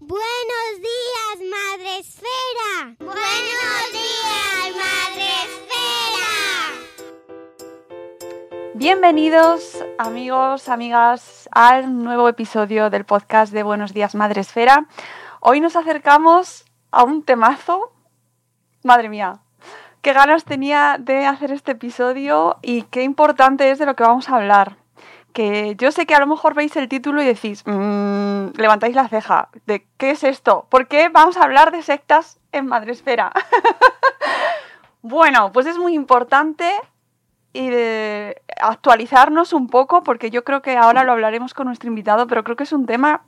Buenos días, Madre Esfera. Buenos días, Madre Esfera. Bienvenidos, amigos, amigas, al nuevo episodio del podcast de Buenos días, Madre Esfera. Hoy nos acercamos a un temazo. Madre mía, qué ganas tenía de hacer este episodio y qué importante es de lo que vamos a hablar que yo sé que a lo mejor veis el título y decís, mmm, levantáis la ceja, de ¿qué es esto? ¿Por qué vamos a hablar de sectas en Madresfera? bueno, pues es muy importante y de actualizarnos un poco, porque yo creo que ahora lo hablaremos con nuestro invitado, pero creo que es un tema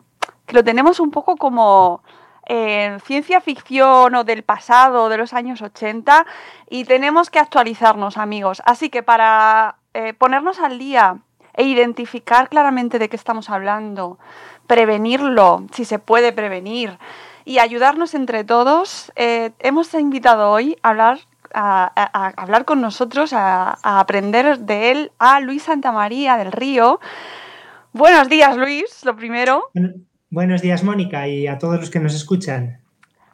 que lo tenemos un poco como en ciencia ficción o del pasado, de los años 80, y tenemos que actualizarnos, amigos. Así que para eh, ponernos al día e identificar claramente de qué estamos hablando, prevenirlo, si se puede prevenir, y ayudarnos entre todos, eh, hemos invitado hoy a hablar, a, a, a hablar con nosotros, a, a, aprender de él a Luis Santamaría del Río. Buenos días, Luis, lo primero. Buenos días, Mónica, y a todos los que nos escuchan.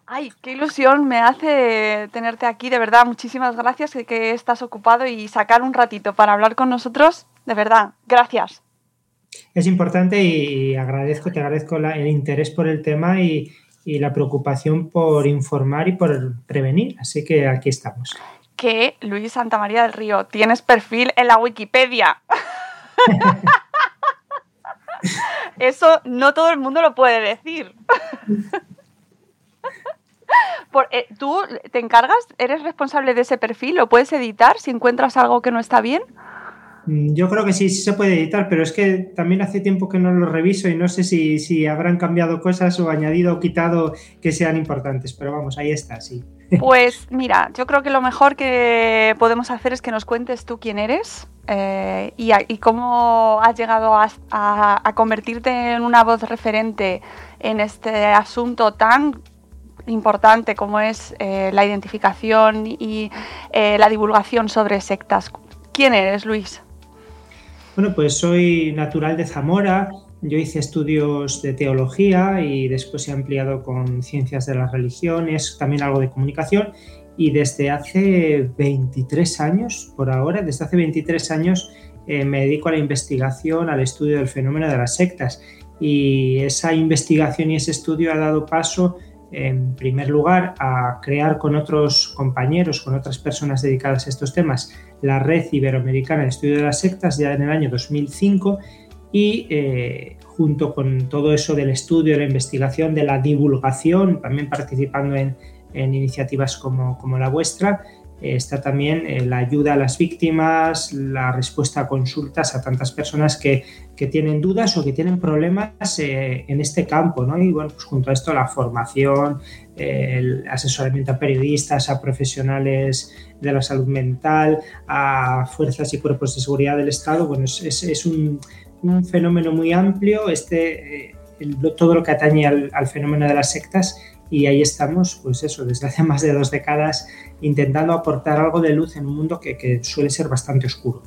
Ay, qué ilusión me hace tenerte aquí, de verdad. Muchísimas gracias que, que estás ocupado y sacar un ratito para hablar con nosotros. De verdad, gracias. Es importante y agradezco, te agradezco la, el interés por el tema y, y, la preocupación por informar y por prevenir. Así que aquí estamos. Que Luis Santamaría del Río, tienes perfil en la Wikipedia. Eso no todo el mundo lo puede decir. Por, eh, ¿Tú te encargas, eres responsable de ese perfil? ¿Lo puedes editar si encuentras algo que no está bien? Yo creo que sí, sí se puede editar, pero es que también hace tiempo que no lo reviso y no sé si, si habrán cambiado cosas o añadido o quitado que sean importantes, pero vamos, ahí está, sí. Pues mira, yo creo que lo mejor que podemos hacer es que nos cuentes tú quién eres eh, y, cómo has llegado a convertirte en una voz referente en este asunto tan importante como es eh, la identificación y eh, la divulgación sobre sectas. ¿Quién eres, Luis? Bueno, pues soy natural de Zamora. Yo hice estudios de teología y después he ampliado con ciencias de las religiones, también algo de comunicación. Y desde hace 23 años, por ahora, desde hace 23 años eh, me dedico a la investigación, al estudio del fenómeno de las sectas. Y esa investigación y ese estudio ha dado paso en primer lugar, a crear con otros compañeros, con otras personas dedicadas a estos temas, la Red Iberoamericana de Estudio de las Sectas ya en el año 2005 y eh, junto con todo eso del estudio, de la investigación, de la divulgación, también participando en, en iniciativas como, como, la vuestra, está también eh, la ayuda a las víctimas, la respuesta a consultas a tantas personas que, que tienen dudas o que tienen problemas eh, en este campo, ¿no? Y bueno, pues junto a esto la formación, eh, el asesoramiento a periodistas, a profesionales de la salud mental, a fuerzas y cuerpos de seguridad del Estado, bueno, es, es, un, un, fenómeno muy amplio, este, eh, todo lo que atañe al, al fenómeno de las sectas y ahí estamos, pues eso, desde hace más de dos décadas intentando aportar algo de luz en un mundo que, que suele ser bastante oscuro.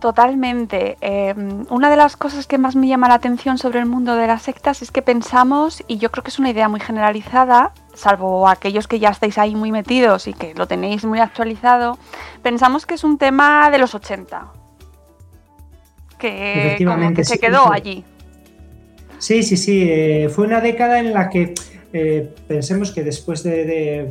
Totalmente. Eh, una de las cosas que más me llama la atención sobre el mundo de las sectas es que pensamos, y yo creo que es una idea muy generalizada, salvo aquellos que ya estáis ahí muy metidos y que lo tenéis muy actualizado, pensamos que es un tema de los 80. Que, como que se quedó allí. Sí, sí, sí. Eh, fue una década en la que eh, pensemos que después de,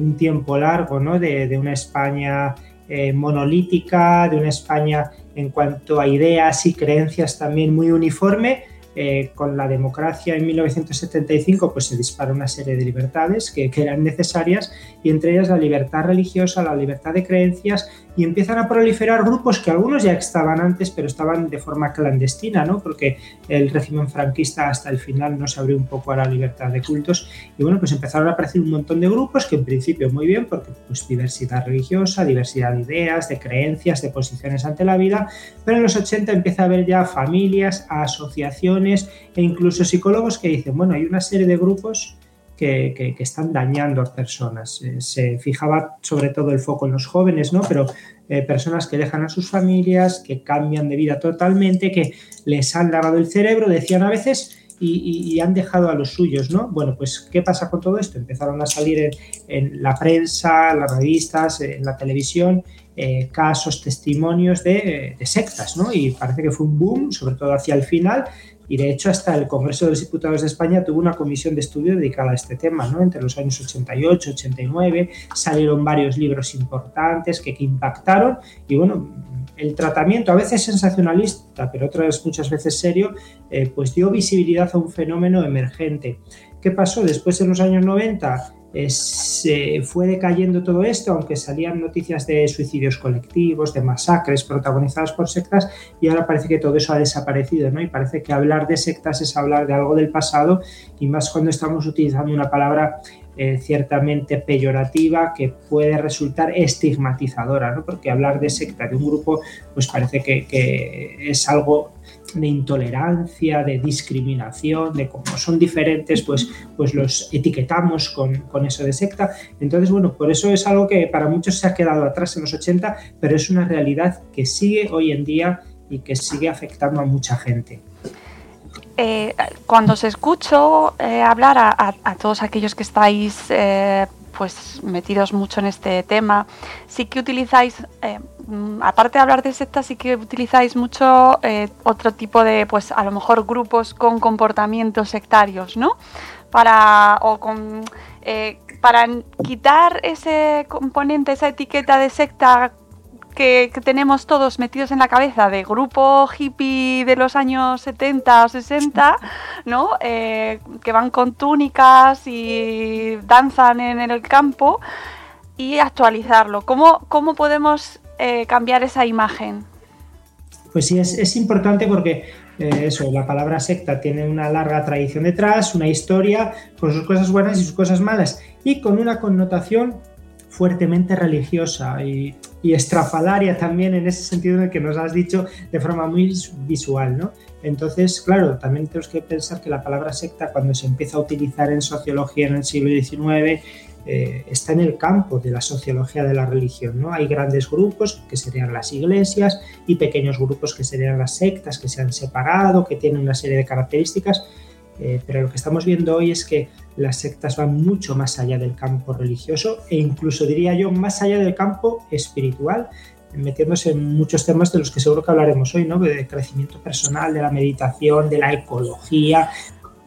un tiempo largo, ¿no? de, una España eh, monolítica, de una España en cuanto a ideas y creencias también muy uniforme, eh, con la democracia en 1975 pues se dispara una serie de libertades que, que, eran necesarias y entre ellas la libertad religiosa, la libertad de creencias y empiezan a proliferar grupos que algunos ya estaban antes pero estaban de forma clandestina, ¿no? porque el régimen franquista hasta el final no se abrió un poco a la libertad de cultos y bueno pues empezaron a aparecer un montón de grupos que en principio muy bien porque pues diversidad religiosa, diversidad de ideas, de creencias, de posiciones ante la vida, pero en los 80 empieza a haber ya familias, asociaciones, e incluso psicólogos que dicen, bueno, hay una serie de grupos que, están dañando a personas. Eh, se fijaba sobre todo el foco en los jóvenes, ¿no? Pero eh, personas que dejan a sus familias, que cambian de vida totalmente, que les han lavado el cerebro, decían a veces, y, han dejado a los suyos, ¿no? Bueno, pues, ¿qué pasa con todo esto? Empezaron a salir en, la prensa, las revistas, en la televisión, eh, casos, testimonios de, sectas, ¿no? Y parece que fue un boom, sobre todo hacia el final, y de hecho hasta el Congreso de los Diputados de España tuvo una comisión de estudio dedicada a este tema, ¿no? Entre los años 88, 89 salieron varios libros importantes que, impactaron y bueno, el tratamiento a veces sensacionalista, pero otras muchas veces serio, eh, pues dio visibilidad a un fenómeno emergente. ¿Qué pasó? Después en los años 90 se fue decayendo todo esto, aunque salían noticias de suicidios colectivos, de masacres protagonizadas por sectas, y ahora parece que todo eso ha desaparecido, ¿no? Y parece que hablar de sectas es hablar de algo del pasado, y más cuando estamos utilizando una palabra eh, ciertamente peyorativa que puede resultar estigmatizadora, ¿no? Porque hablar de secta de un grupo, pues parece que es algo de intolerancia, de discriminación, de cómo son diferentes, pues, pues los etiquetamos con, con, eso de secta. Entonces, bueno, por eso es algo que para muchos se ha quedado atrás en los 80, pero es una realidad que sigue hoy en día y que sigue afectando a mucha gente. Eh, cuando os escucho eh, hablar a, todos aquellos que estáis eh, pues metidos mucho en este tema, sí que utilizáis Mm, aparte de hablar de sectas, sí que utilizáis mucho eh, otro tipo de, pues a lo mejor grupos con comportamientos sectarios, ¿no? Para, o con, eh, para quitar ese componente, esa etiqueta de secta que, tenemos todos metidos en la cabeza de grupo hippie de los años 70 o 60, ¿no? Eh, que van con túnicas y danzan en, el campo y actualizarlo. ¿Cómo, cómo podemos eh, cambiar esa imagen? Pues sí, es, importante porque eh, eso, la palabra secta tiene una larga tradición detrás, una historia con sus cosas buenas y sus cosas malas, y con una connotación fuertemente religiosa y, estrafalaria también en ese sentido en el que nos has dicho de forma muy visual, ¿no? Entonces, claro, también tenemos que pensar que la palabra secta cuando se empieza a utilizar en sociología en el siglo XIX eh, está en el campo de la sociología de la religión. ¿no? Hay grandes grupos que serían las iglesias y pequeños grupos que serían las sectas que se han separado, que tienen una serie de características, eh, pero lo que estamos viendo hoy es que las sectas van mucho más allá del campo religioso e incluso diría yo más allá del campo espiritual, metiéndose en muchos temas de los que seguro que hablaremos hoy, ¿no? De crecimiento personal, de la meditación, de la ecología,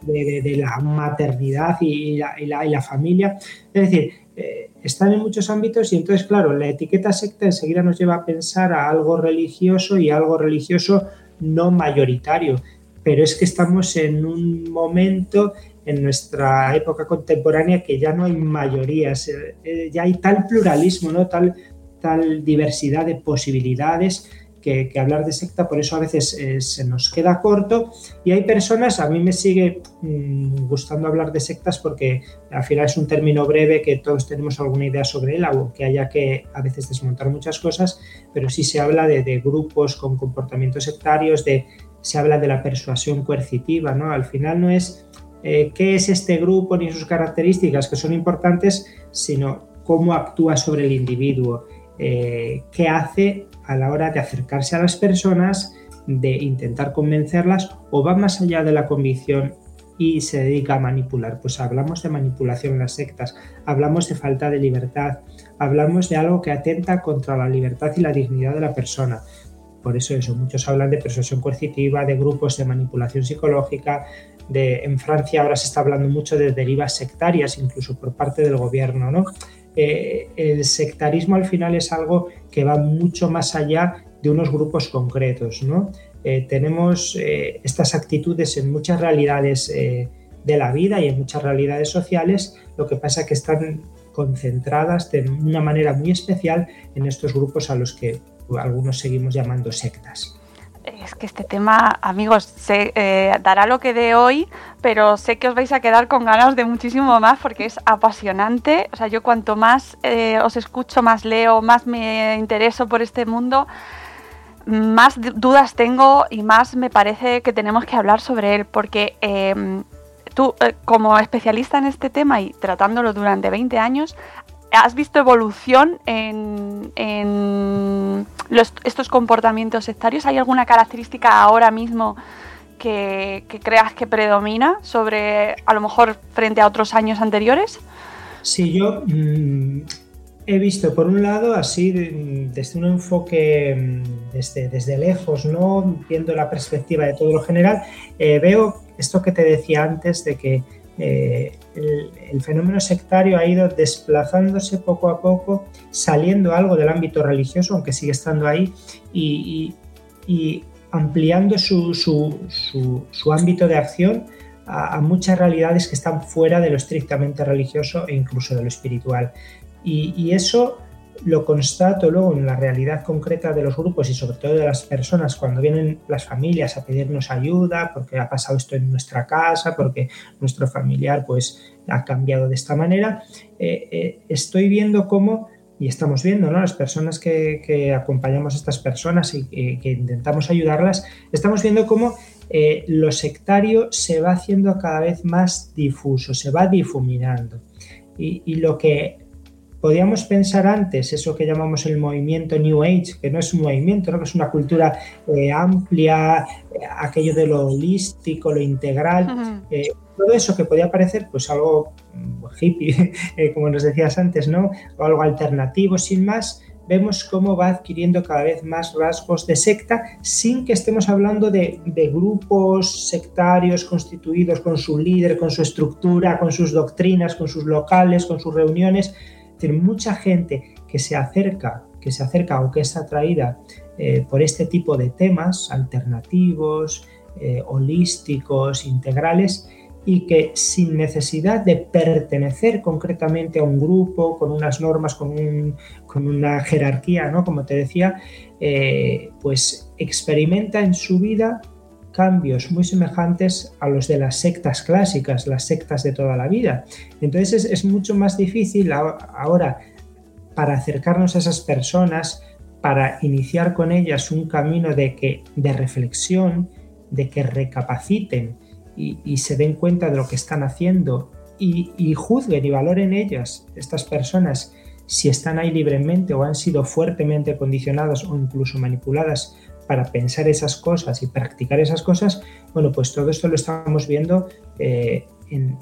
de, la maternidad y la, y, la, familia. Es decir, eh, están en muchos ámbitos y entonces, claro, la etiqueta secta enseguida nos lleva a pensar a algo religioso y algo religioso no mayoritario. Pero es que estamos en un momento en nuestra época contemporánea que ya no hay mayorías, eh, eh, ya hay tal pluralismo, ¿no? tal, tal diversidad de posibilidades que, hablar de secta por eso a veces eh, se nos queda corto y hay personas, a mí me sigue mm, gustando hablar de sectas porque al final es un término breve que todos tenemos alguna idea sobre él, aunque haya que a veces desmontar muchas cosas, pero sí se habla de, grupos con comportamientos sectarios, de, se habla de la persuasión coercitiva, ¿no? Al final no es eh, qué es este grupo ni sus características que son importantes, sino cómo actúa sobre el individuo, eh, qué hace a la hora de acercarse a las personas, de intentar convencerlas o va más allá de la convicción y se dedica a manipular. Pues hablamos de manipulación en las sectas, hablamos de falta de libertad, hablamos de algo que atenta contra la libertad y la dignidad de la persona. Por eso eso, muchos hablan de persuasión coercitiva, de grupos de manipulación psicológica, de, en Francia ahora se está hablando mucho de derivas sectarias, incluso por parte del gobierno, ¿no? Eh, el sectarismo al final es algo que va mucho más allá de unos grupos concretos, ¿no? Eh, tenemos eh, estas actitudes en muchas realidades de la vida y en muchas realidades sociales, lo que pasa es que están concentradas de una manera muy especial en estos grupos a los que algunos seguimos llamando sectas. Es que este tema, amigos, se eh, dará lo que de hoy, pero sé que os vais a quedar con ganas de muchísimo más porque es apasionante. O sea, yo cuanto más eh, os escucho, más leo, más me intereso por este mundo, más dudas tengo y más me parece que tenemos que hablar sobre él porque em, tú, eh, como especialista en este tema y tratándolo durante 20 años, ¿has visto evolución en, estos comportamientos sectarios? ¿Hay alguna característica ahora mismo que, creas que predomina sobre, a lo mejor, frente a otros años anteriores? Sí, yo mm, he visto, por un lado, así, desde un enfoque mm, desde, desde lejos, ¿no? viendo la perspectiva de todo lo general, eh, veo esto que te decía antes de que eh, el, fenómeno sectario ha ido desplazándose poco a poco, saliendo algo del ámbito religioso, aunque sigue estando ahí, y, ampliando su, ámbito de acción a, muchas realidades que están fuera de lo estrictamente religioso e incluso de lo espiritual. y eso lo constato luego en la realidad concreta de los grupos y sobre todo de las personas cuando vienen las familias a pedirnos ayuda porque ha pasado esto en nuestra casa, porque nuestro familiar pues ha cambiado de esta manera, eh, eh, estoy viendo cómo, y estamos viendo, ¿no? las personas que, acompañamos a estas personas y que, intentamos ayudarlas, estamos viendo cómo eh, lo sectario se va haciendo cada vez más difuso, se va difuminando. Y, y lo que podíamos pensar antes eso que llamamos el movimiento New Age, que no es un movimiento, ¿no? que es una cultura eh, amplia, eh, aquello de lo holístico, lo integral, eh, todo eso que podía parecer pues algo mm, hippie, como nos decías antes, ¿no? o algo alternativo sin más, vemos cómo va adquiriendo cada vez más rasgos de secta sin que estemos hablando de, de, grupos sectarios constituidos con su líder, con su estructura, con sus doctrinas, con sus locales, con sus reuniones, decir, mucha gente que se acerca, que se acerca o que es atraída eh, por este tipo de temas alternativos, eh, holísticos, integrales, y que sin necesidad de pertenecer concretamente a un grupo, con unas normas, con, una jerarquía, ¿no? como te decía, eh, pues experimenta en su vida cambios muy semejantes a los de las sectas clásicas, las sectas de toda la vida. Entonces es, mucho más difícil ahora para acercarnos a esas personas, para iniciar con ellas un camino de, que, de reflexión, de que recapaciten y, se den cuenta de lo que están haciendo y, y juzguen y valoren ellas, estas personas, si están ahí libremente o han sido fuertemente condicionadas o incluso manipuladas para pensar esas cosas y practicar esas cosas, bueno, pues todo esto lo estamos viendo eh, en,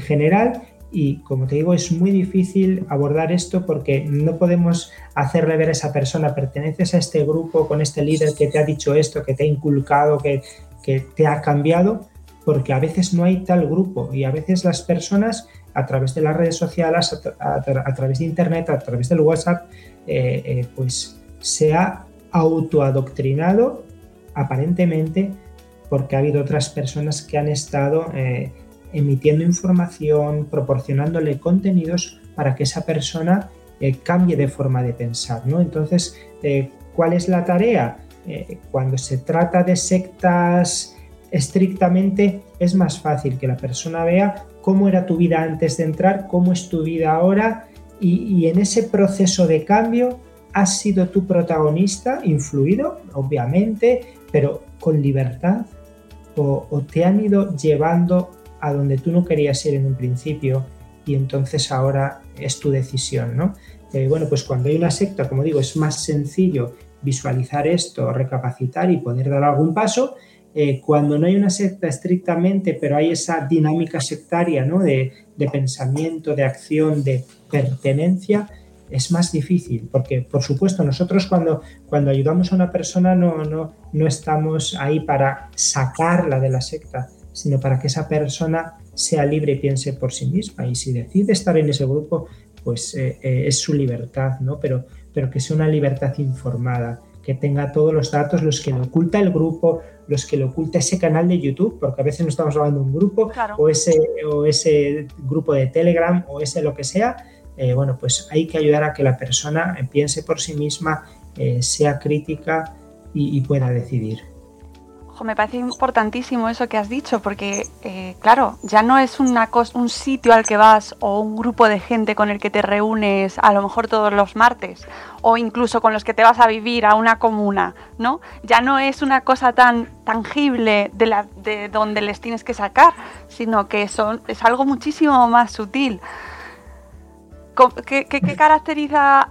general. Y como te digo, es muy difícil abordar esto porque no podemos hacerle ver a esa persona, perteneces a este grupo con este líder que te ha dicho esto, que te ha inculcado, que, te ha cambiado, porque a veces no hay tal grupo. Y a veces las personas a través de las redes sociales, a, través de Internet, a través del WhatsApp, eh, eh, pues se ha autoadoctrinado aparentemente porque ha habido otras personas que han estado eh, emitiendo información, proporcionándole contenidos para que esa persona eh, cambie de forma de pensar. ¿no? Entonces, eh, ¿cuál es la tarea? cuando se trata de sectas estrictamente, es más fácil que la persona vea cómo era tu vida antes de entrar, cómo es tu vida ahora y en ese proceso de cambio has sido tu protagonista, influido, obviamente, pero con libertad, o, te han ido llevando a donde tú no querías ir en un principio y entonces ahora es tu decisión, ¿no? Eh, bueno, pues cuando hay una secta, como digo, es más sencillo visualizar esto, recapacitar y poder dar algún paso. Eh, cuando no hay una secta estrictamente, pero hay esa dinámica sectaria ¿no? de, de pensamiento, de acción, de pertenencia, es más difícil, porque por supuesto nosotros cuando, cuando ayudamos a una persona no, no, no estamos ahí para sacarla de la secta, sino para que esa persona sea libre y piense por sí misma. Y si decide estar en ese grupo, pues eh, eh, es su libertad, ¿no? Pero, pero que sea una libertad informada, que tenga todos los datos, los que le oculta el grupo, los que le oculta ese canal de YouTube, porque a veces no estamos hablando de un grupo, o, ese, o ese grupo de Telegram, o ese lo que sea, eh, bueno, pues hay que ayudar a que la persona piense por sí misma, sea crítica y pueda decidir me parece importantísimo eso que has dicho, porque, eh, claro, ya no es una un sitio al que vas o un grupo de gente con el que te reúnes a lo mejor todos los martes, o incluso con los que te vas a vivir a una comuna, ¿no? Ya no es una cosa tan tangible de, la, de donde les tienes que sacar, sino que son, es algo muchísimo más sutil. ¿Qué, caracteriza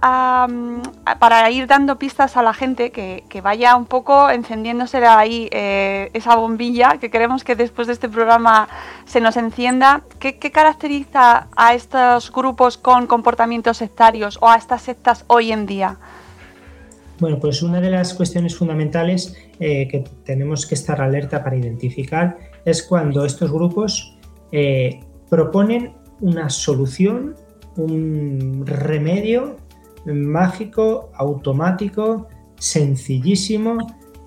para ir dando pistas a la gente que, vaya un poco encendiéndose ahí eh, esa bombilla que queremos que después de este programa se nos encienda? ¿Qué, caracteriza a estos grupos con comportamientos sectarios o a estas sectas hoy en día? Bueno, pues una de las cuestiones fundamentales eh, que tenemos que estar alerta para identificar es cuando estos grupos eh, proponen una solución un remedio mágico, automático, sencillísimo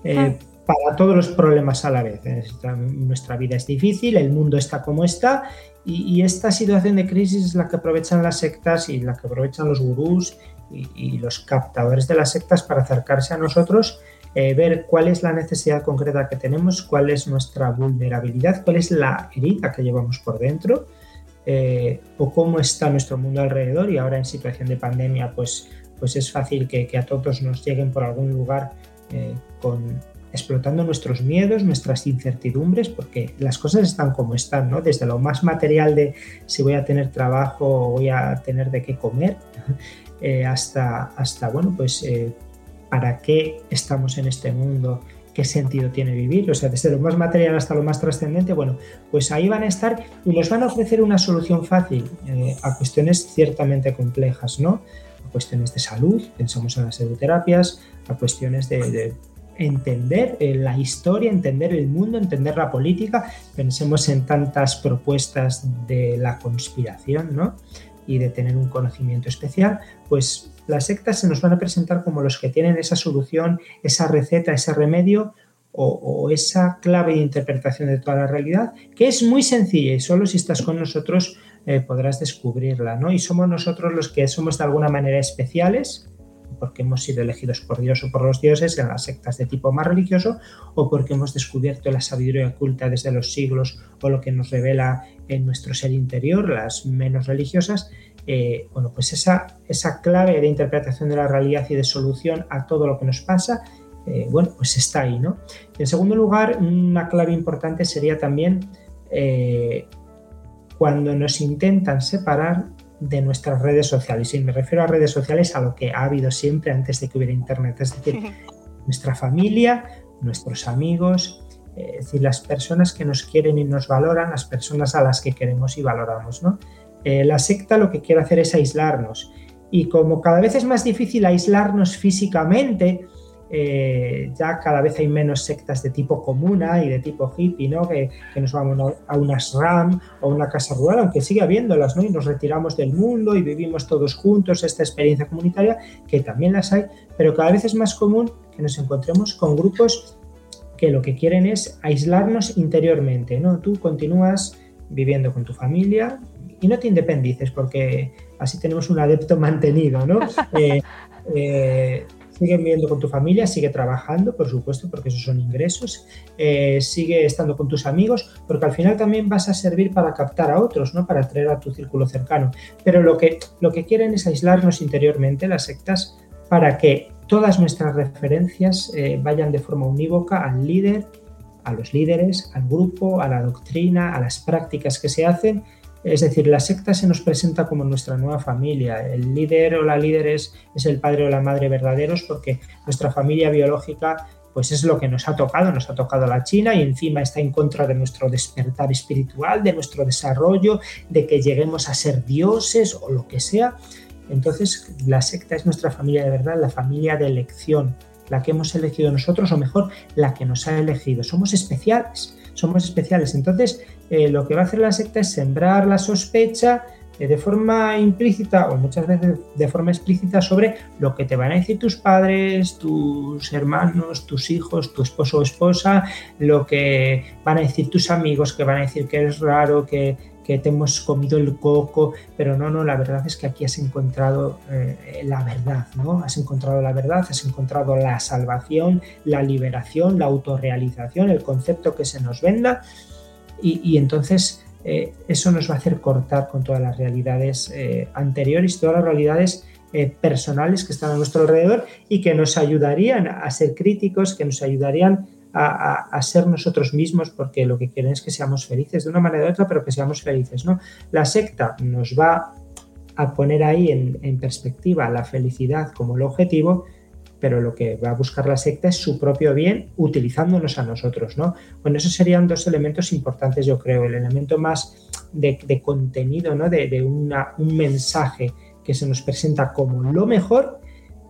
eh, ah. para todos los problemas a la vez. Nuestra vida es difícil, el mundo está como está y, esta situación de crisis es la que aprovechan las sectas y la que aprovechan los gurús y, los captadores de las sectas para acercarse a nosotros, eh, ver cuál es la necesidad concreta que tenemos, cuál es nuestra vulnerabilidad, cuál es la herida que llevamos por dentro eh, o cómo está nuestro mundo alrededor y ahora en situación de pandemia pues, pues es fácil que, a todos nos lleguen por algún lugar eh, con, explotando nuestros miedos, nuestras incertidumbres, porque las cosas están como están, ¿no? Desde lo más material de si voy a tener trabajo o voy a tener de qué comer, eh, hasta, hasta, bueno, pues para qué estamos en este mundo, qué sentido tiene vivir, o sea, desde lo más material hasta lo más trascendente, bueno, pues ahí van a estar y nos van a ofrecer una solución fácil eh, a cuestiones ciertamente complejas, ¿no? A cuestiones de salud, pensamos en las pseudoterapias, a cuestiones de, entender eh, la historia, entender el mundo, entender la política, pensemos en tantas propuestas de la conspiración, ¿no? Y de tener un conocimiento especial, pues las sectas se nos van a presentar como los que tienen esa solución, esa receta, ese remedio o, esa clave de interpretación de toda la realidad, que es muy sencilla y solo si estás con nosotros eh, podrás descubrirla, ¿no? Y somos nosotros los que somos de alguna manera especiales, porque hemos sido elegidos por Dios o por los dioses en las sectas de tipo más religioso, o porque hemos descubierto la sabiduría oculta desde los siglos o lo que nos revela en nuestro ser interior, las menos religiosas, eh, bueno, pues esa, esa clave de interpretación de la realidad y de solución a todo lo que nos pasa, eh, bueno, pues está ahí, ¿no? En segundo lugar, una clave importante sería también eh, cuando nos intentan separar de nuestras redes sociales. Y me refiero a redes sociales a lo que ha habido siempre antes de que hubiera Internet, es decir, nuestra familia, nuestros amigos, es decir, las personas que nos quieren y nos valoran, las personas a las que queremos y valoramos, ¿no? Eh, la secta lo que quiere hacer es aislarnos. Y como cada vez es más difícil aislarnos físicamente, eh, ya cada vez hay menos sectas de tipo comuna y de tipo hippie, ¿no? Que, nos vamos a unas RAM o una casa rural, aunque sigue habiéndolas, ¿no? Y nos retiramos del mundo y vivimos todos juntos esta experiencia comunitaria, que también las hay, pero cada vez es más común que nos encontremos con grupos que lo que quieren es aislarnos interiormente, ¿no? Tú continúas viviendo con tu familia, y no te independices porque así tenemos un adepto mantenido, ¿no? Eh, eh, sigue viviendo con tu familia, sigue trabajando, por supuesto, porque esos son ingresos, eh, sigue estando con tus amigos, porque al final también vas a servir para captar a otros, ¿no? Para atraer a tu círculo cercano. Pero lo que, lo que quieren es aislarnos interiormente, las sectas, para que todas nuestras referencias vayan de forma unívoca al líder, a los líderes, al grupo, a la doctrina, a las prácticas que se hacen es decir, la secta se nos presenta como nuestra nueva familia. El líder o la líder es, el padre o la madre verdaderos porque nuestra familia biológica pues es lo que nos ha tocado, nos ha tocado la China y encima está en contra de nuestro despertar espiritual, de nuestro desarrollo, de que lleguemos a ser dioses o lo que sea. Entonces la secta es nuestra familia de verdad, la familia de elección, la que hemos elegido nosotros o mejor, la que nos ha elegido. Somos especiales somos especiales. Entonces, eh, lo que va a hacer la secta es sembrar la sospecha eh, de forma implícita o muchas veces de forma explícita sobre lo que te van a decir tus padres, tus hermanos, tus hijos, tu esposo o esposa, lo que van a decir tus amigos, que van a decir que eres raro, que, que te hemos comido el coco, pero no, no, la verdad es que aquí has encontrado eh, la verdad, ¿no? Has encontrado la verdad, has encontrado la salvación, la liberación, la autorrealización, el concepto que se nos venda y, entonces eh, eso nos va a hacer cortar con todas las realidades eh, anteriores, todas las realidades personales que están a nuestro alrededor y que nos ayudarían a ser críticos, que nos ayudarían a, ser nosotros mismos porque lo que quieren es que seamos felices de una manera u otra, pero que seamos felices, ¿no? La secta nos va a poner ahí en, perspectiva la felicidad como el objetivo, pero lo que va a buscar la secta es su propio bien utilizándonos a nosotros, ¿no? Bueno, esos serían dos elementos importantes, yo creo. El elemento más de, contenido, ¿no? De, una, un mensaje que se nos presenta como lo mejor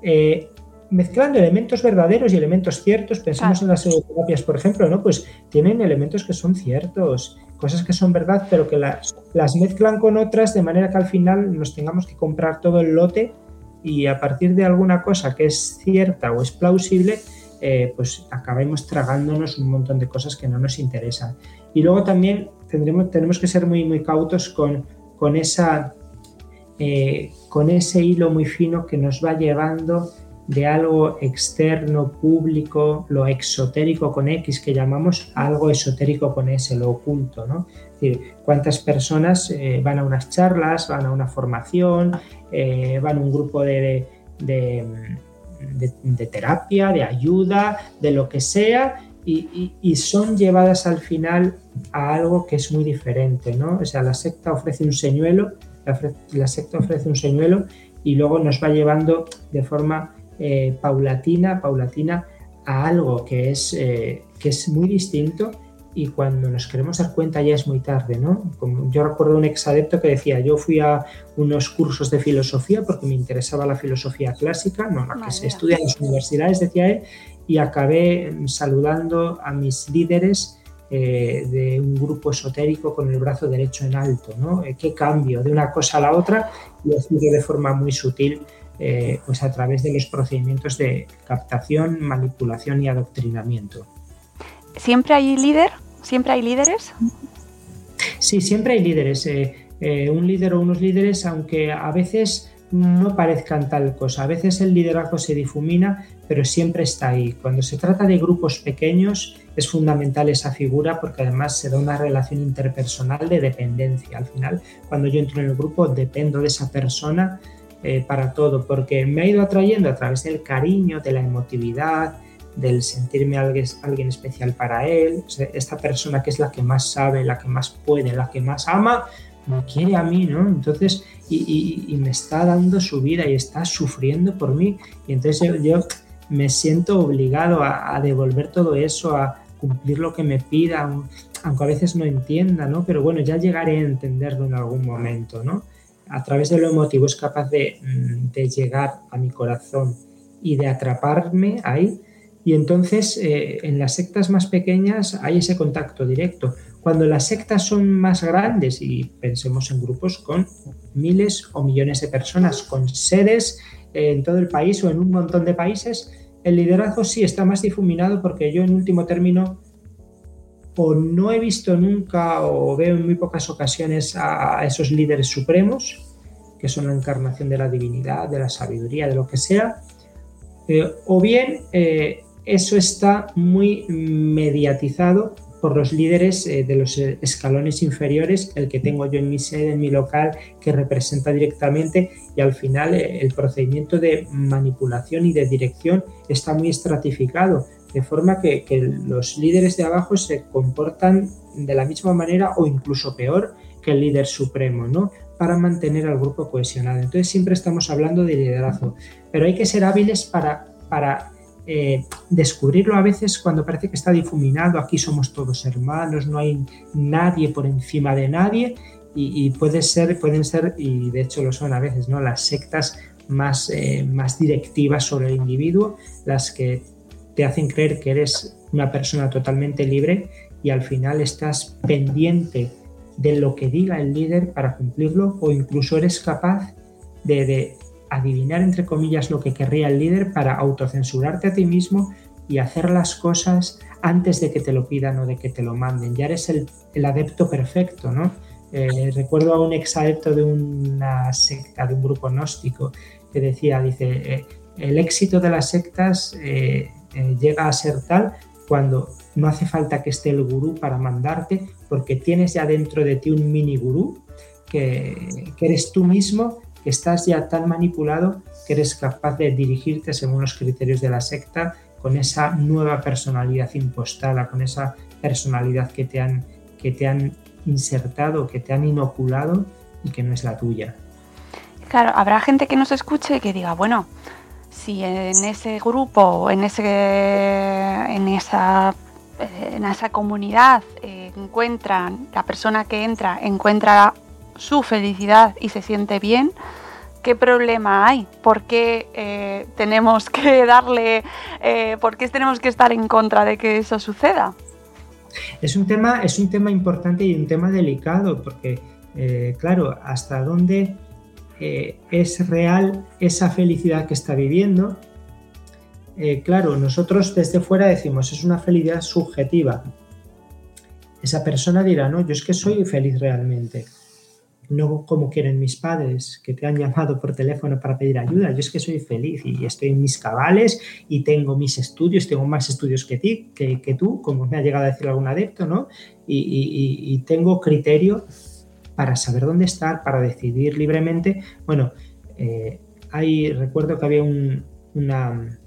eh, mezclando elementos verdaderos y elementos ciertos, pensemos en las psicoterapias, por ejemplo, ¿no? Pues tienen elementos que son ciertos, cosas que son verdad, pero que las, las mezclan con otras de manera que al final nos tengamos que comprar todo el lote y a partir de alguna cosa que es cierta o es plausible, eh, pues acabemos tragándonos un montón de cosas que no nos interesan. Y luego también tendremos, tenemos que ser muy, muy cautos con, con, esa, eh, con ese hilo muy fino que nos va llevando de algo externo, público, lo exotérico con X que llamamos algo esotérico con S, lo oculto, ¿no? Es decir, cuántas personas eh, van a unas charlas, van a una formación, eh, van a un grupo de, de, terapia, de ayuda, de lo que sea, y, son llevadas al final a algo que es muy diferente, ¿no? O sea, la secta ofrece un señuelo, la secta ofrece un señuelo y luego nos va llevando de forma eh, paulatina, paulatina a algo que es, eh, que es muy distinto y cuando nos queremos dar cuenta ya es muy tarde, ¿no? Como yo recuerdo un exadepto que decía, yo fui a unos cursos de filosofía porque me interesaba la filosofía clásica, no la que se estudia en las universidades, decía él, y acabé saludando a mis líderes eh, de un grupo esotérico con el brazo derecho en alto, ¿no? ¿Qué cambio de una cosa a la otra? Y así de forma muy sutil eh, pues a través de los procedimientos de captación, manipulación y adoctrinamiento. ¿Siempre hay líder? ¿Siempre hay líderes? Sí, siempre hay líderes. Eh, eh, un líder o unos líderes, aunque a veces no parezcan tal cosa. A veces el liderazgo se difumina, pero siempre está ahí. Cuando se trata de grupos pequeños es fundamental esa figura porque además se da una relación interpersonal de dependencia. Al final, cuando yo entro en el grupo, dependo de esa persona eh, para todo, porque me ha ido atrayendo a través del cariño, de la emotividad, del sentirme alguien, alguien especial para él. esta persona que es la que más sabe, la que más puede, la que más ama, me quiere a mí, ¿no? Entonces, y, me está dando su vida y está sufriendo por mí. Y entonces yo, me siento obligado a, a, devolver todo eso, a cumplir lo que me pida, aunque a veces no entienda, ¿no? Pero bueno, ya llegaré a entenderlo en algún momento, ¿no? A través de lo emotivo es capaz mm, de, llegar a mi corazón y de atraparme ahí. Y entonces eh, en las sectas más pequeñas hay ese contacto directo. Cuando las sectas son más grandes, y pensemos en grupos con miles o millones de personas, con sedes en todo el país o en un montón de países, el liderazgo sí está más difuminado porque yo en último término o no he visto nunca o veo en muy pocas ocasiones a, esos líderes supremos, que son la encarnación de la divinidad, de la sabiduría, de lo que sea, eh, o bien eh, eso está muy mediatizado por los líderes eh, de los escalones inferiores, el que tengo yo en mi sede, en mi local, que representa directamente y al final el procedimiento de manipulación y de dirección está muy estratificado de forma que, los líderes de abajo se comportan de la misma manera o incluso peor que el líder supremo, ¿no? Para mantener al grupo cohesionado. Entonces siempre estamos hablando de liderazgo, pero hay que ser hábiles para, para eh, descubrirlo a veces cuando parece que está difuminado, aquí somos todos hermanos, no hay nadie por encima de nadie y, puede ser, pueden ser, y de hecho lo son a veces, ¿no? Las sectas más, eh, más directivas sobre el individuo, las que te hacen creer que eres una persona totalmente libre y al final estás pendiente de lo que diga el líder para cumplirlo o incluso eres capaz de, adivinar entre comillas lo que querría el líder para autocensurarte a ti mismo y hacer las cosas antes de que te lo pidan o de que te lo manden. Ya eres el, adepto perfecto, ¿no? Eh, recuerdo a un ex adepto de una secta, de un grupo gnóstico, que decía, dice, eh, el éxito de las sectas eh, llega a ser tal cuando no hace falta que esté el gurú para mandarte, porque tienes ya dentro de ti un mini gurú, que, que eres tú mismo, que estás ya tan manipulado que eres capaz de dirigirte según los criterios de la secta con esa nueva personalidad impostada, con esa personalidad que te han, que te han insertado, que te han inoculado y que no es la tuya. Claro, habrá gente que nos escuche y que diga, bueno, si en ese grupo, en ese, en esa, en esa comunidad eh, encuentran, la persona que entra encuentra su felicidad y se siente bien, ¿qué problema hay? ¿Por qué eh, tenemos que darle, eh, por qué tenemos que estar en contra de que eso suceda? Es un tema, es un tema importante y un tema delicado, porque, eh, claro, hasta dónde es real esa felicidad que está viviendo. claro, nosotros desde fuera decimos, es una felicidad subjetiva. Esa persona dirá, no, yo es que soy feliz realmente no como quieren mis padres, que te han llamado por teléfono para pedir ayuda. Yo es que soy feliz y estoy en mis cabales y tengo mis estudios, tengo más estudios que, ti, que, tú, como me ha llegado a decir algún adepto, ¿no? Y, tengo criterio para saber dónde estar, para decidir libremente. Bueno, eh, hay, recuerdo que había una,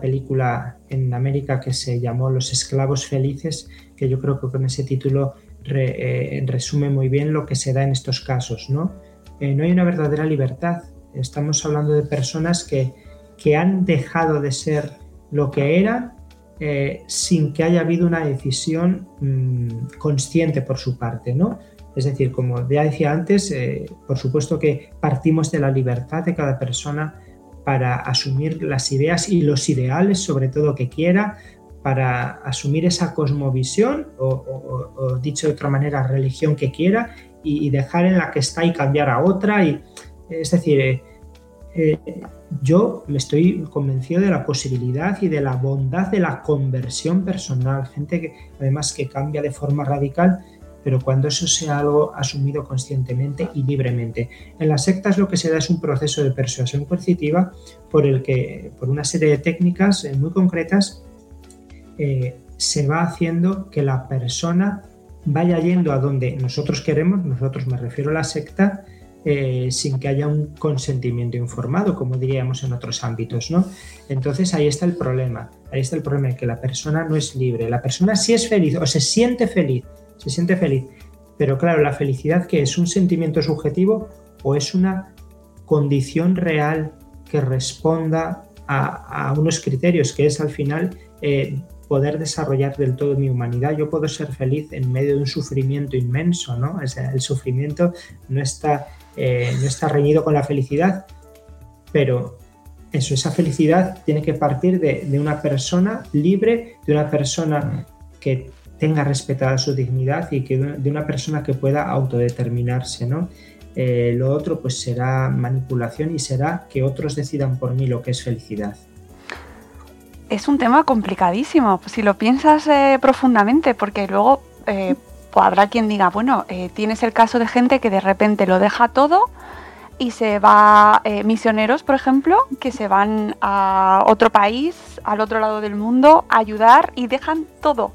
película en América que se llamó Los esclavos felices, que yo creo que con ese título eh, resume muy bien lo que se da en estos casos. ¿no? Eh, no hay una verdadera libertad. Estamos hablando de personas que, que han dejado de ser lo que eran sin que haya habido una decisión mm, consciente por su parte. ¿no? Es decir, como ya decía antes, por supuesto que partimos de la libertad de cada persona para asumir las ideas y los ideales, sobre todo que quiera, para asumir esa cosmovisión o, dicho de otra manera, religión que quiera y, dejar en la que está y cambiar a otra. Y, es decir, eh, eh, yo me estoy convencido de la posibilidad y de la bondad de la conversión personal, gente que además que cambia de forma radical, pero cuando eso sea algo asumido conscientemente y libremente. En las sectas lo que se da es un proceso de persuasión coercitiva por el que, por una serie de técnicas eh, muy concretas, eh, se va haciendo que la persona vaya yendo a donde nosotros queremos, nosotros me refiero a la secta, eh, sin que haya un consentimiento informado, como diríamos en otros ámbitos, ¿no? Entonces ahí está el problema, ahí está el problema, que la persona no es libre, la persona sí es feliz o se siente feliz, se siente feliz, pero claro, la felicidad que es un sentimiento subjetivo o es una condición real que responda a, unos criterios, que es al final eh, poder desarrollar del todo mi humanidad. Yo puedo ser feliz en medio de un sufrimiento inmenso, ¿no? el sufrimiento no está, eh, no está reñido con la felicidad, pero eso, esa felicidad tiene que partir de, una persona libre, de una persona que tenga respetada su dignidad y que de una persona que pueda autodeterminarse, ¿no? Eh, lo otro pues será manipulación y será que otros decidan por mí lo que es felicidad es un tema complicadísimo, si lo piensas eh, profundamente, porque luego pues habrá quien diga, bueno, tienes el caso de gente que de repente lo deja todo y se va, misioneros, por ejemplo, que se van a otro país, al otro lado del mundo, a ayudar y dejan todo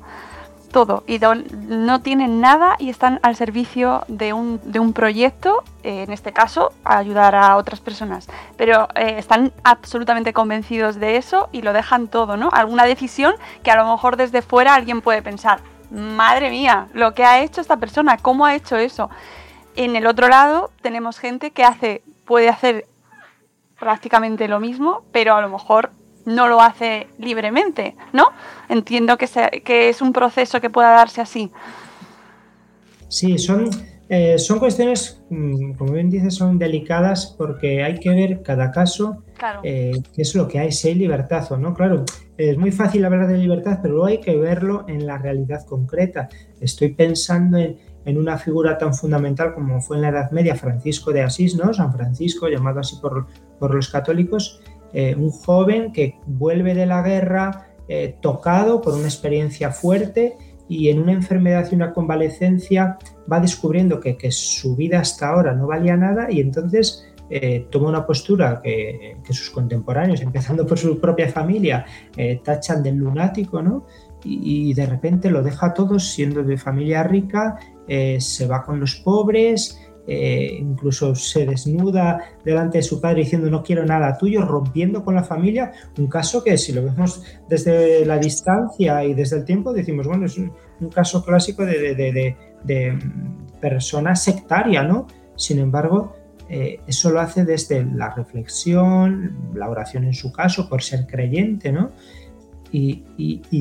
todo y no tienen nada y están al servicio de un, de un proyecto, eh, en este caso, a ayudar a otras personas. Pero eh, están absolutamente convencidos de eso y lo dejan todo, ¿no? Alguna decisión que a lo mejor desde fuera alguien puede pensar, madre mía, lo que ha hecho esta persona, ¿cómo ha hecho eso? En el otro lado tenemos gente que hace, puede hacer prácticamente lo mismo, pero a lo mejor no lo hace libremente, ¿no? Entiendo que, que es un proceso que pueda darse así. Sí, son, eh, son cuestiones, mm, como bien dices, son delicadas porque hay que ver cada caso qué es lo que hay, si hay libertad o no. Claro, es muy fácil hablar de libertad, pero luego hay que verlo en la realidad concreta. Estoy pensando en, una figura tan fundamental como fue en la Edad Media Francisco de Asís, ¿no? San Francisco, llamado así por, por los católicos, eh, un joven que vuelve de la guerra eh, tocado por una experiencia fuerte y en una enfermedad y una convalecencia va descubriendo que, su vida hasta ahora no valía nada y entonces eh, toma una postura que, sus contemporáneos, empezando por su propia familia, tachan del lunático, ¿no? Y, de repente lo deja todo siendo de familia rica, se va con los pobres, eh, incluso se desnuda delante de su padre diciendo no quiero nada tuyo, rompiendo con la familia, un caso que si lo vemos desde la distancia y desde el tiempo decimos, bueno, es un, caso clásico de, persona sectaria, ¿no? Sin embargo, eh, eso lo hace desde la reflexión, la oración en su caso, por ser creyente, ¿no? Y,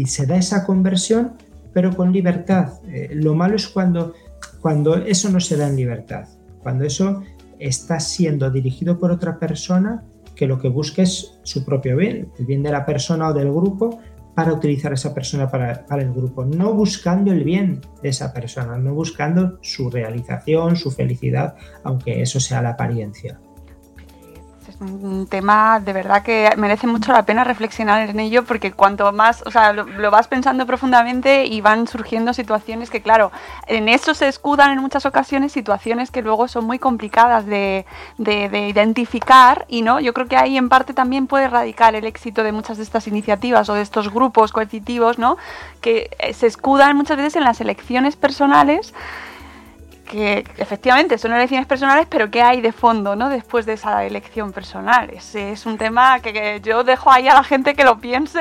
se da esa conversión, pero con libertad. Eh, lo malo es cuando, cuando eso no se da en libertad cuando eso está siendo dirigido por otra persona que lo que busca es su propio bien, el bien de la persona o del grupo, para utilizar a esa persona para, para, el grupo, no buscando el bien de esa persona, no buscando su realización, su felicidad, aunque eso sea la apariencia un tema de verdad que merece mucho la pena reflexionar en ello porque cuanto más, o sea, lo, vas pensando profundamente y van surgiendo situaciones que, claro, en eso se escudan en muchas ocasiones situaciones que luego son muy complicadas de, de, identificar y no, yo creo que ahí en parte también puede radicar el éxito de muchas de estas iniciativas o de estos grupos coercitivos, ¿no? Que eh, se escudan muchas veces en las elecciones personales que efectivamente son elecciones personales, pero ¿qué hay de fondo ¿no? después de esa elección personal? Es, es un tema que, yo dejo ahí a la gente que lo piense.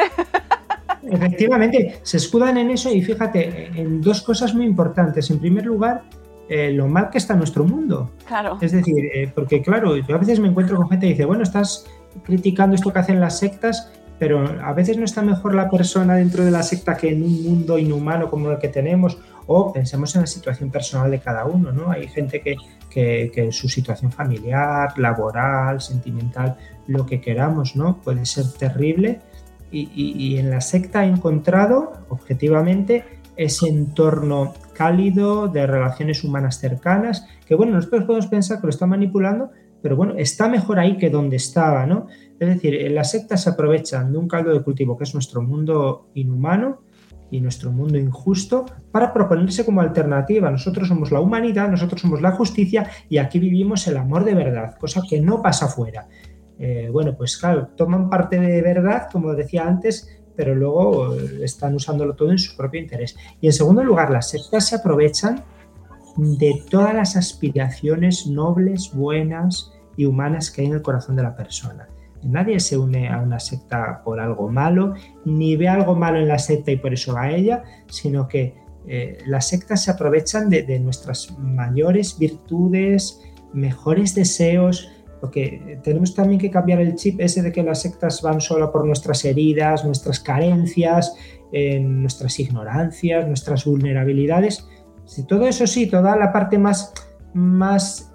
Efectivamente, se escudan en eso y fíjate, en dos cosas muy importantes. En primer lugar, eh, lo mal que está nuestro mundo. Claro. Es decir, eh, porque claro, yo a veces me encuentro con gente que dice, bueno, estás criticando esto que hacen las sectas, pero a veces no está mejor la persona dentro de la secta que en un mundo inhumano como el que tenemos, o pensemos en la situación personal de cada uno, ¿no? Hay gente que, que, su situación familiar, laboral, sentimental, lo que queramos, ¿no? Puede ser terrible y, y, en la secta he encontrado objetivamente ese entorno cálido de relaciones humanas cercanas, que bueno, nosotros podemos pensar que lo está manipulando, pero bueno, está mejor ahí que donde estaba, ¿no? Es decir, las sectas se aprovechan de un caldo de cultivo que es nuestro mundo inhumano, y nuestro mundo injusto para proponerse como alternativa. Nosotros somos la humanidad, nosotros somos la justicia y aquí vivimos el amor de verdad, cosa que no pasa afuera. Eh, bueno, pues claro, toman parte de verdad, como decía antes, pero luego eh, están usándolo todo en su propio interés. Y en segundo lugar, las sectas se aprovechan de todas las aspiraciones nobles, buenas y humanas que hay en el corazón de la persona. Nadie se une a una secta por algo malo, ni ve algo malo en la secta y por eso va a ella, sino que eh, las sectas se aprovechan de, nuestras mayores virtudes, mejores deseos, porque tenemos también que cambiar el chip ese de que las sectas van solo por nuestras heridas, nuestras carencias, nuestras ignorancias, nuestras vulnerabilidades. Si todo eso sí, toda la parte más, más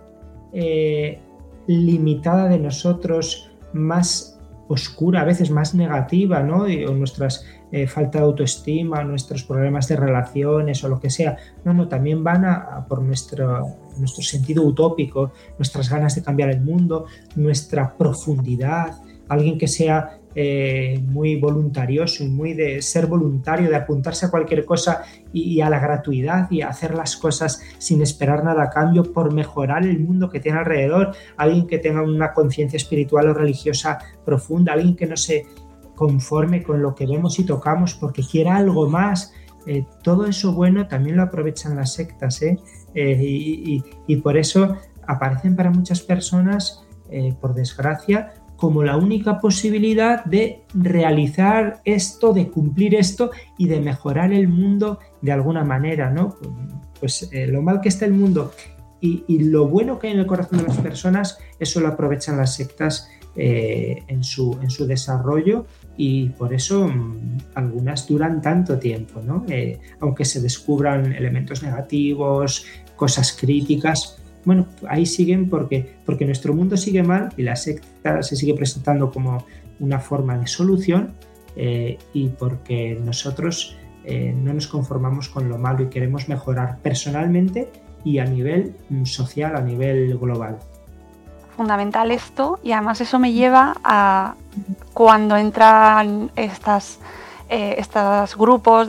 eh, limitada de nosotros, más oscura, a veces más negativa, ¿no? o nuestras eh, falta de autoestima, nuestros problemas de relaciones o lo que sea. No, no, también van a, por nuestro, nuestro sentido utópico, nuestras ganas de cambiar el mundo, nuestra profundidad, alguien que sea eh, muy voluntarioso y muy de ser voluntario, de apuntarse a cualquier cosa y, a la gratuidad y hacer las cosas sin esperar nada a cambio por mejorar el mundo que tiene alrededor, alguien que tenga una conciencia espiritual o religiosa profunda, alguien que no se conforme con lo que vemos y tocamos porque quiera algo más. Eh, todo eso bueno también lo aprovechan las sectas ¿eh? y, por eso aparecen para muchas personas, por desgracia, como la única posibilidad de realizar esto, de cumplir esto y de mejorar el mundo de alguna manera, ¿no? Pues eh, lo mal que está el mundo y, lo bueno que hay en el corazón de las personas, eso lo aprovechan las sectas eh, en, su, desarrollo y por eso mm, algunas duran tanto tiempo, ¿no? Eh, aunque se descubran elementos negativos, cosas críticas, bueno, ahí siguen porque, porque nuestro mundo sigue mal y la secta se sigue presentando como una forma de solución eh, y porque nosotros eh, no nos conformamos con lo malo y queremos mejorar personalmente y a nivel mm, social, a nivel global. Fundamental esto y además eso me lleva a cuando entran estas, eh, estos grupos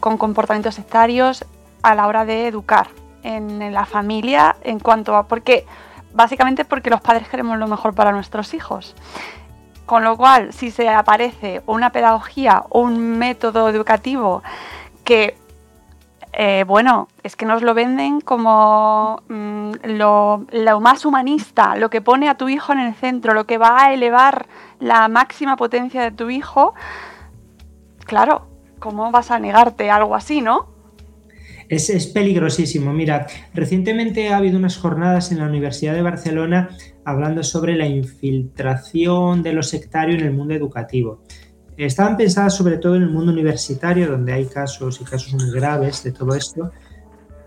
con comportamientos sectarios a la hora de educar en, la familia en cuanto a... porque básicamente porque los padres queremos lo mejor para nuestros hijos. Con lo cual, si se aparece una pedagogía un método educativo que, eh, bueno, es que nos lo venden como mm, lo, más humanista, lo que pone a tu hijo en el centro, lo que va a elevar la máxima potencia de tu hijo, claro, ¿cómo vas a negarte algo así, no? Es, peligrosísimo. Mira, recientemente ha habido unas jornadas en la Universidad de Barcelona hablando sobre la infiltración de lo sectario en el mundo educativo. Estaban pensadas sobre todo en el mundo universitario, donde hay casos y casos muy graves de todo esto,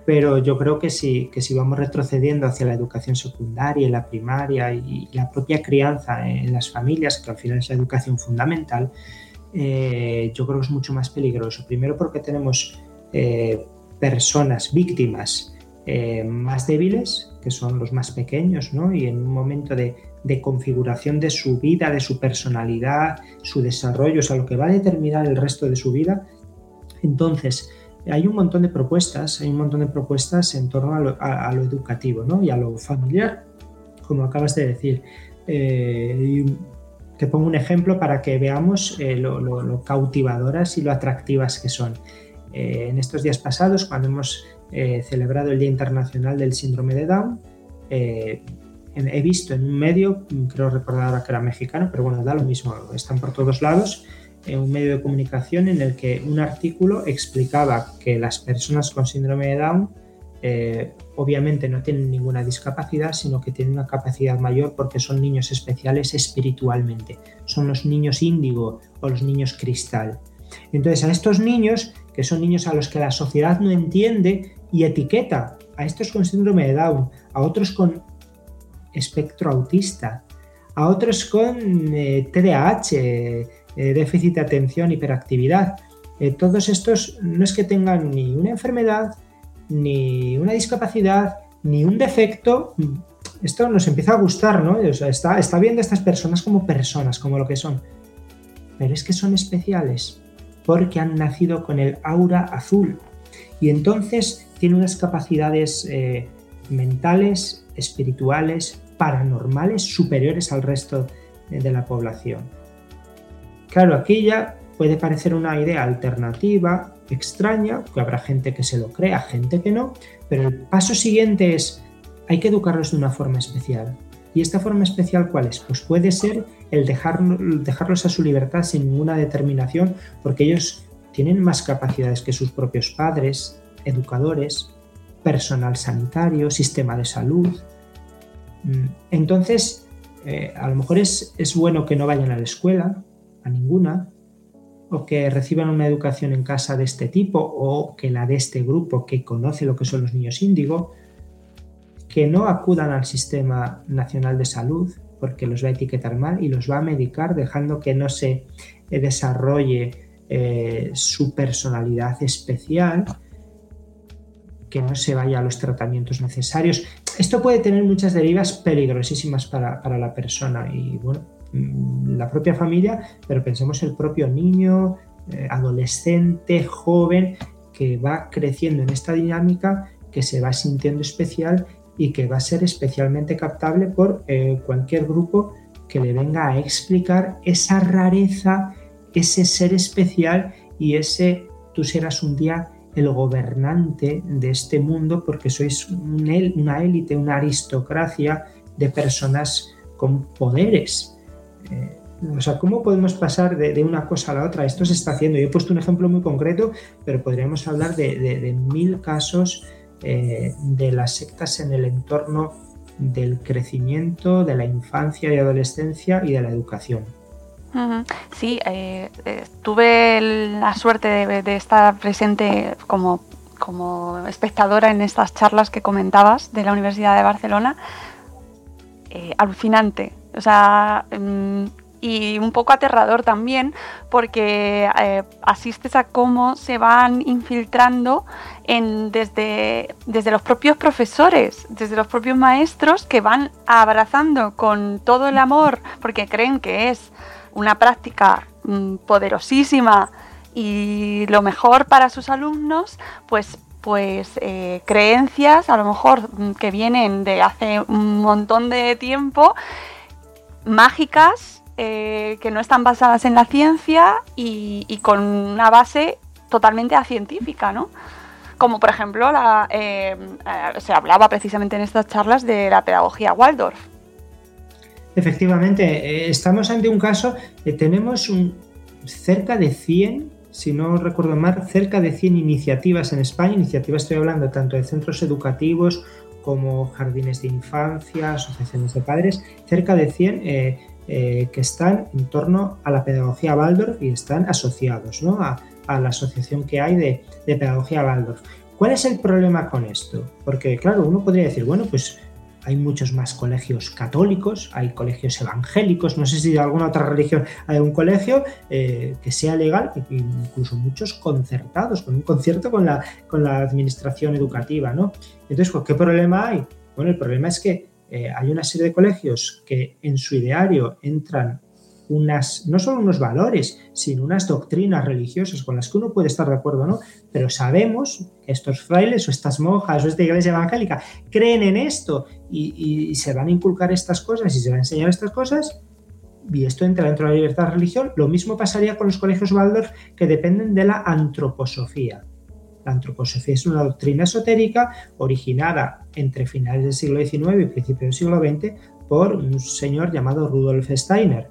pero yo creo que si, que si vamos retrocediendo hacia la educación secundaria, la primaria y la propia crianza en las familias, que al final es la educación fundamental, eh, yo creo que es mucho más peligroso. Primero porque tenemos eh, personas víctimas eh, más débiles, que son los más pequeños, ¿no? y en un momento de, configuración de su vida, de su personalidad, su desarrollo, o sea, lo que va a determinar el resto de su vida. Entonces, hay un montón de propuestas, hay un montón de propuestas en torno a lo, educativo ¿no? y a lo familiar, como acabas de decir. Eh, te pongo un ejemplo para que veamos eh, lo, cautivadoras y lo atractivas que son. Eh, en estos días pasados, cuando hemos eh, celebrado el Día Internacional del Síndrome de Down, eh, he visto en un medio, creo recordar ahora que era mexicano, pero bueno, da lo mismo, están por todos lados, en un medio de comunicación en el que un artículo explicaba que las personas con síndrome de Down obviamente no tienen ninguna discapacidad, sino que tienen una capacidad mayor porque son niños especiales espiritualmente. Son los niños índigo o los niños cristal. Entonces a estos niños que son niños a los que la sociedad no entiende y etiqueta, a estos con síndrome de Down, a otros con espectro autista, a otros con TDAH, eh, eh, déficit de atención, hiperactividad. Eh, todos estos no es que tengan ni una enfermedad, ni una discapacidad, ni un defecto. Esto nos empieza a gustar, ¿no? está, está viendo a estas personas como personas, como lo que son. Pero es que son especiales porque han nacido con el aura azul y entonces tienen unas capacidades eh, mentales, espirituales, paranormales superiores al resto de la población. Claro, aquí ya puede parecer una idea alternativa, extraña, que habrá gente que se lo crea, gente que no, pero el paso siguiente es, hay que educarlos de una forma especial. ¿Y esta forma especial cuál es? Pues puede ser el dejarlos a su libertad sin ninguna determinación, porque ellos tienen más capacidades que sus propios padres, educadores, personal sanitario, sistema de salud. Mm, entonces, eh, a lo mejor es, es bueno que no vayan a la escuela, a ninguna, o que reciban una educación en casa de este tipo, o que la de este grupo que conoce lo que son los niños índigo, que no acudan al Sistema Nacional de Salud porque los va a etiquetar mal y los va a medicar dejando que no se eh, desarrolle eh, su personalidad especial, que no se vaya a los tratamientos necesarios. Esto puede tener muchas derivas peligrosísimas para, la persona y bueno, mm, la propia familia, pero pensemos el propio niño, eh, adolescente, joven, que va creciendo en esta dinámica, que se va sintiendo especial y que va a ser especialmente captable por eh, cualquier grupo que le venga a explicar esa rareza, ese ser especial y ese tú serás un día el gobernante de este mundo porque sois una élite, una aristocracia de personas con poderes. Eh, o sea, ¿cómo podemos pasar de, una cosa a la otra? Esto se está haciendo. Yo he puesto un ejemplo muy concreto, pero podríamos hablar de mil casos eh, de las sectas en el entorno del crecimiento, de la infancia y adolescencia y de la educación. Sí, eh, eh, tuve la suerte de, estar presente como como espectadora en estas charlas que comentabas de la Universidad de Barcelona, alucinante. O sea, mm, y un poco aterrador también porque eh, asistes a cómo se van infiltrando en, desde, desde los propios profesores, desde los propios maestros que van abrazando con todo el amor porque creen que es una práctica mm, poderosísima y lo mejor para sus alumnos, pues pues eh, creencias a lo mejor mm, que vienen de hace un montón de tiempo mágicas eh, que no están basadas en la ciencia y, con una base totalmente científica, ¿no? Como por ejemplo, eh, eh, se hablaba precisamente en estas charlas de la pedagogía Waldorf. Efectivamente, estamos ante un caso, tenemos un, cerca de 100 si no recuerdo mal, cerca de 100 iniciativas en España. Iniciativas estoy hablando tanto de centros educativos como jardines de infancia, asociaciones de padres, cerca de 100 eh, que están en torno a la pedagogía Waldorf y están asociados a, la asociación que hay de, pedagogía Waldorf. ¿Cuál es el problema con esto? Porque, claro, uno podría decir, bueno, pues hay muchos más colegios católicos, hay colegios evangélicos, no sé si de alguna otra religión hay un colegio eh, que sea legal, incluso muchos concertados, con un concierto con la, con la administración educativa, ¿no? Entonces, ¿qué problema hay? Bueno, el problema es que eh, hay una serie de colegios que en su ideario entran unas, no solo unos valores, sino unas doctrinas religiosas con las que uno puede estar de acuerdo, ¿no? Pero sabemos que estos frailes o estas monjas o esta iglesia evangélica creen en esto y, se van a inculcar estas cosas y se van a enseñar estas cosas y esto entra dentro de la libertad de religión. Lo mismo pasaría con los colegios Waldorf que dependen de la antroposofía. La antroposofía es una doctrina esotérica originada entre finales del siglo XIX y principios del siglo XX por un señor llamado Rudolf Steiner.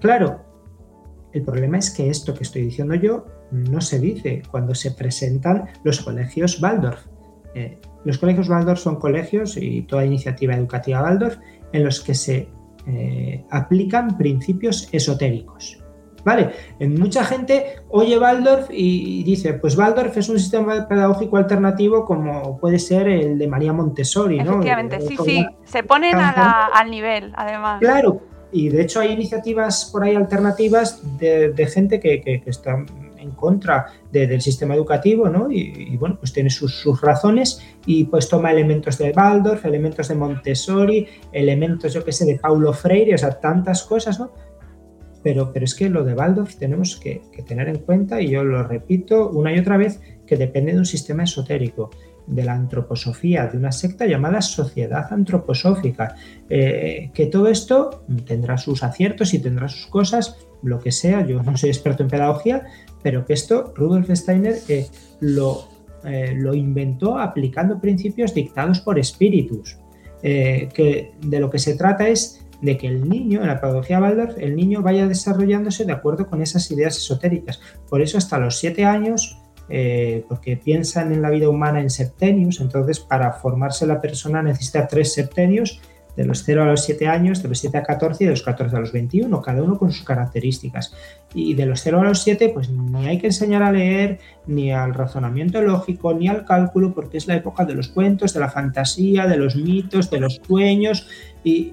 Claro, el problema es que esto que estoy diciendo yo no se dice cuando se presentan los colegios Waldorf. Eh, los colegios Waldorf son colegios y toda iniciativa educativa Waldorf en los que se eh, aplican principios esotéricos. ¿Vale? Mucha gente oye Waldorf y dice, pues Waldorf es un sistema pedagógico alternativo como puede ser el de María Montessori, ¿no? Efectivamente, sí, sí, se ponen al nivel, además. Claro, y de hecho hay iniciativas por ahí alternativas de, gente que, que, está en contra del sistema educativo, ¿no? Y, bueno, pues tiene sus, sus, razones y pues toma elementos de Waldorf, elementos de Montessori, elementos, yo qué sé, de Paulo Freire, o sea, tantas cosas, ¿no? Pero, es que lo de Waldorf tenemos que, tener en cuenta, y yo lo repito una y otra vez, que depende de un sistema esotérico, de la antroposofía, de una secta llamada Sociedad Antroposófica, eh, que todo esto tendrá sus aciertos y tendrá sus cosas, lo que sea, yo no soy experto en pedagogía, pero que esto Rudolf Steiner eh, lo, eh, lo inventó aplicando principios dictados por espíritus, que de lo que se trata es de que el niño, en la pedagogía Waldorf, el niño vaya desarrollándose de acuerdo con esas ideas esotéricas. Por eso hasta los siete años, eh, porque piensan en la vida humana en septenios, entonces para formarse la persona necesita tres septenios, de los 0 a los 7 años, de los 7 a 14 y de los 14 a los 21, cada uno con sus características. Y de los 0 a los 7, pues ni hay que enseñar a leer, ni al razonamiento lógico, ni al cálculo, porque es la época de los cuentos, de la fantasía, de los mitos, de los sueños, y,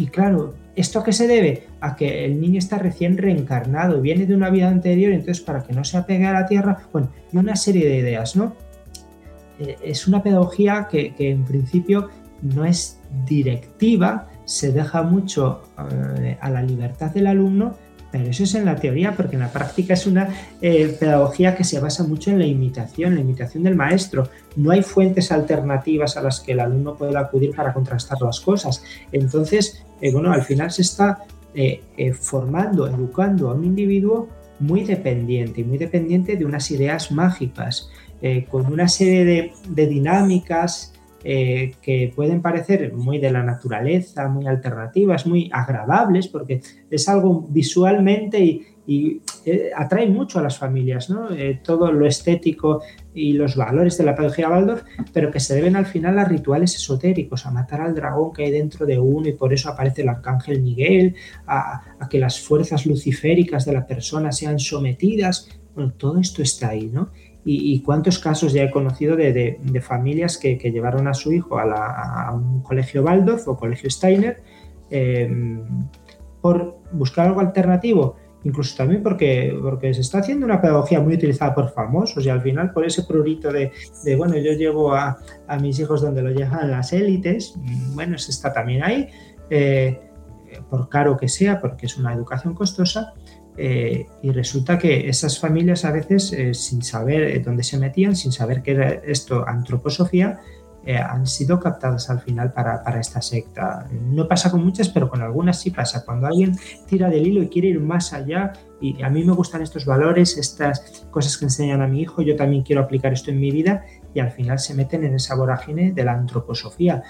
y claro, ¿esto a qué se debe? A que el niño está recién reencarnado, viene de una vida anterior, entonces para que no se apegue a la tierra, bueno, y una serie de ideas, ¿no? Eh, es una pedagogía que, en principio no es directiva, se deja mucho eh, a la libertad del alumno, pero eso es en la teoría, porque en la práctica es una eh, pedagogía que se basa mucho en la imitación, la imitación del maestro. No hay fuentes alternativas a las que el alumno pueda acudir para contrastar las cosas. Entonces, eh, bueno, al final se está eh, formando, educando a un individuo muy dependiente y muy dependiente de unas ideas mágicas, con una serie de, de dinámicas eh, que pueden parecer muy de la naturaleza, muy alternativas, muy agradables, porque es algo visualmente y, eh, atrae mucho a las familias, ¿no? Eh, todo lo estético y los valores de la pedagogía Waldorf, pero que se deben al final a rituales esotéricos, a matar al dragón que hay dentro de uno y por eso aparece el arcángel Miguel, a, a que las fuerzas luciféricas de la persona sean sometidas. Bueno, todo esto está ahí, ¿no? Y, cuántos casos ya he conocido de, familias que, llevaron a su hijo a, un colegio Waldorf o colegio Steiner em, por buscar algo alternativo, incluso también porque, porque se está haciendo una pedagogía muy utilizada por famosos y al final por ese prurito de, bueno, yo llevo a, mis hijos donde lo llevan las élites, mm, bueno, se está también ahí, eh, por caro que sea, porque es una educación costosa, eh, y resulta que esas familias a veces, eh, sin saber eh, dónde se metían, sin saber qué era esto, antroposofía, han sido captadas al final para, esta secta. No pasa con muchas, pero con algunas sí pasa. Cuando alguien tira del hilo y quiere ir más allá, y a mí me gustan estos valores, estas cosas que enseñan a mi hijo, yo también quiero aplicar esto en mi vida, y al final se meten en esa vorágine de la antroposofía.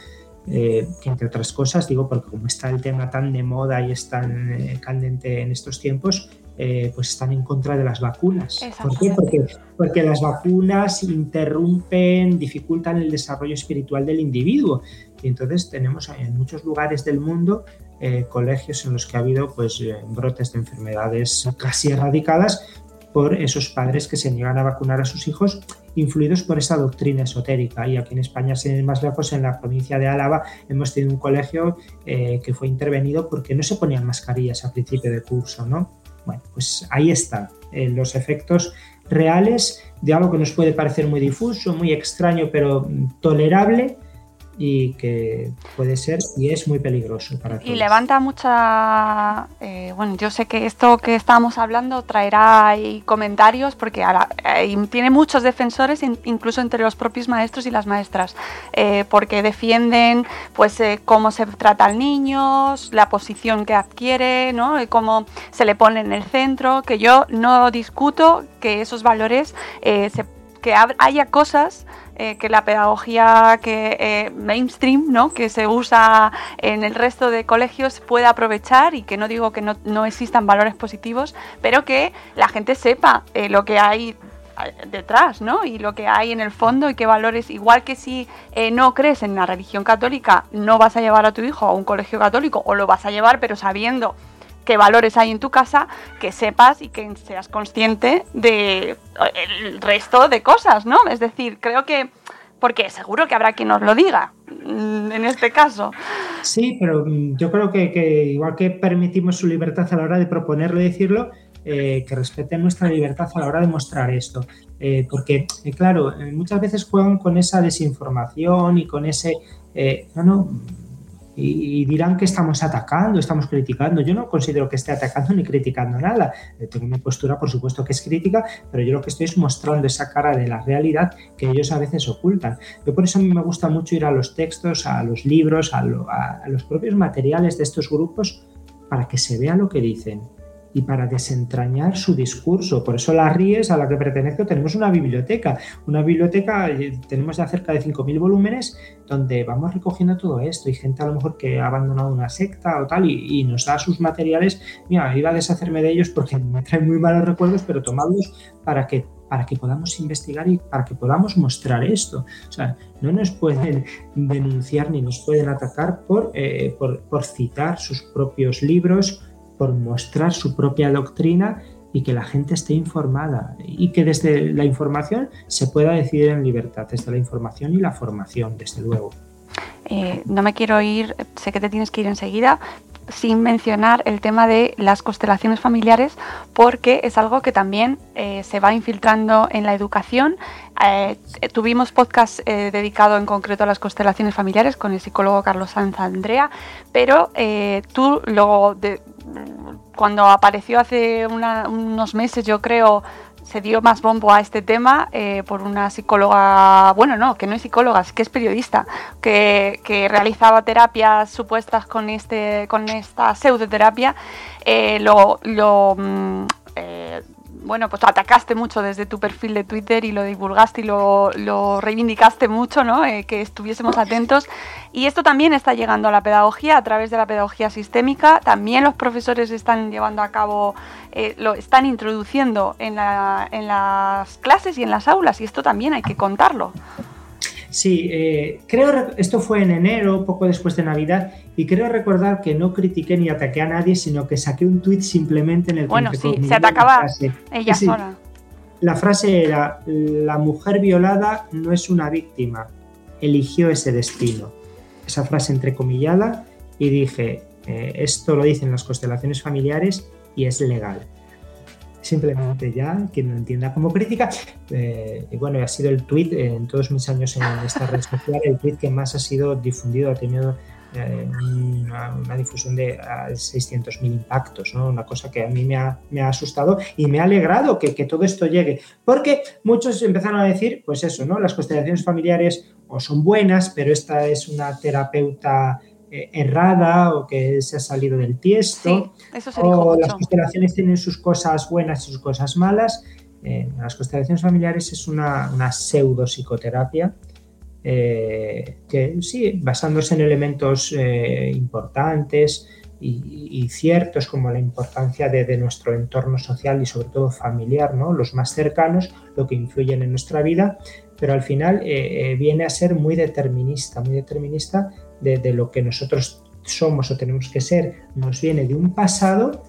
que entre otras cosas, digo, porque como está el tema tan de moda y es tan candente en estos tiempos, eh, pues están en contra de las vacunas. ¿Por qué? Porque, porque, las vacunas interrumpen, dificultan el desarrollo espiritual del individuo. Y entonces tenemos en muchos lugares del mundo eh, colegios en los que ha habido pues, eh, brotes de enfermedades casi erradicadas por esos padres que se niegan a vacunar a sus hijos, influidos por esa doctrina esotérica. Y aquí en España, sin ir más lejos, en la provincia de Álava, hemos tenido un colegio que fue intervenido porque no se ponían mascarillas a principio de curso, ¿no? Bueno, pues ahí están eh, los efectos reales de algo que nos puede parecer muy difuso, muy extraño, pero tolerable y que puede ser y es muy peligroso para todos. Y levanta mucha... Eh, bueno, yo sé que esto que estábamos hablando traerá ahí comentarios porque tiene muchos defensores, incluso entre los propios maestros y las maestras, eh, porque defienden pues eh, cómo se trata al niño, la posición que adquiere, ¿no? cómo se le pone en el centro, que yo no discuto que esos valores, que haya cosas eh, que la pedagogía que eh, mainstream, ¿no? que se usa en el resto de colegios pueda aprovechar y que no digo que no, existan valores positivos, pero que la gente sepa eh, lo que hay detrás, ¿no? Y lo que hay en el fondo y qué valores, igual que si no crees en la religión católica, no vas a llevar a tu hijo a un colegio católico o lo vas a llevar pero sabiendo valores hay en tu casa, que sepas y que seas consciente de el resto de cosas, ¿no? Es decir, creo que porque seguro que habrá quien nos lo diga mm, en este caso. Sí, pero mm, yo creo que, igual que permitimos su libertad a la hora de proponerlo y decirlo, eh, que respeten nuestra libertad a la hora de mostrar esto. Eh, porque, eh, claro, muchas veces juegan con esa desinformación y con ese, no, y, dirán que estamos atacando, estamos criticando. Yo no considero que esté atacando ni criticando nada. Eh, tengo mi postura, por supuesto, que es crítica, pero yo lo que estoy es mostrando esa cara de la realidad que ellos a veces ocultan. Yo por eso a mí me gusta mucho ir a los textos, a los libros, a los propios materiales de estos grupos para que se vea lo que dicen y para desentrañar su discurso. Por eso la RIES, a la que pertenezco, tenemos una biblioteca. Una biblioteca, eh, tenemos ya cerca de 5.000 volúmenes, donde vamos recogiendo todo esto. Y gente a lo mejor que ha abandonado una secta o tal y, nos da sus materiales. Mira, iba a deshacerme de ellos porque me traen muy malos recuerdos, pero tomadlos para que para que podamos investigar y para que podamos mostrar esto. O sea, no nos pueden denunciar ni nos pueden atacar por, eh, por, por citar sus propios libros por mostrar su propia doctrina y que la gente esté informada y que desde la información se pueda decidir en libertad, desde la información y la formación, desde luego. Eh, no me quiero ir, sé que te tienes que ir enseguida, sin mencionar el tema de las constelaciones familiares, porque es algo que también eh, se va infiltrando en la educación. Eh, tuvimos podcast dedicado en concreto a las constelaciones familiares con el psicólogo Carlos Sanz Andrea, pero tú luego de, cuando apareció hace unos meses, yo creo, se dio más bombo a este tema eh, por una psicóloga, bueno, no, que no es psicóloga, es que es periodista, que, realizaba terapias supuestas con, este, con esta pseudoterapia. Eh, lo, lo mm, eh, bueno, pues atacaste mucho desde tu perfil de Twitter y lo divulgaste y lo, reivindicaste mucho, ¿no? Eh, que estuviésemos atentos. Y esto también está llegando a la pedagogía a través de la pedagogía sistémica. También los profesores están llevando a cabo, eh, lo están introduciendo en, en las clases y en las aulas y esto también hay que contarlo. Sí, eh, creo, esto fue en enero, poco después de Navidad, y creo recordar que no critiqué ni ataqué a nadie, sino que saqué un tuit simplemente en el que Bueno, sí, se atacaba ella sola. la frase era, la mujer violada no es una víctima, eligió ese destino. Esa frase entrecomillada y dije, eh, esto lo dicen las constelaciones familiares y es legal. Simplemente ya, quien lo entienda como crítica, eh, y bueno, ha sido el tweet en todos mis años en esta red social, el tweet que más ha sido difundido, ha tenido eh, una, difusión de 600.000 impactos, ¿no? una cosa que a mí me ha, asustado y me ha alegrado que, todo esto llegue, porque muchos empezaron a decir, pues eso, ¿no? las constelaciones familiares o son buenas, pero esta es una terapeuta errada o que se ha salido del tiesto, o las constelaciones tienen sus cosas buenas y sus cosas malas. Eh, las constelaciones familiares es una, una pseudo psicoterapia eh, que sí, basándose en elementos eh, importantes y, ciertos como la importancia de, nuestro entorno social y sobre todo familiar, ¿no? los más cercanos, lo que influyen en nuestra vida, pero al final eh, viene a ser muy determinista, muy determinista de, lo que nosotros somos o tenemos que ser, nos viene de un pasado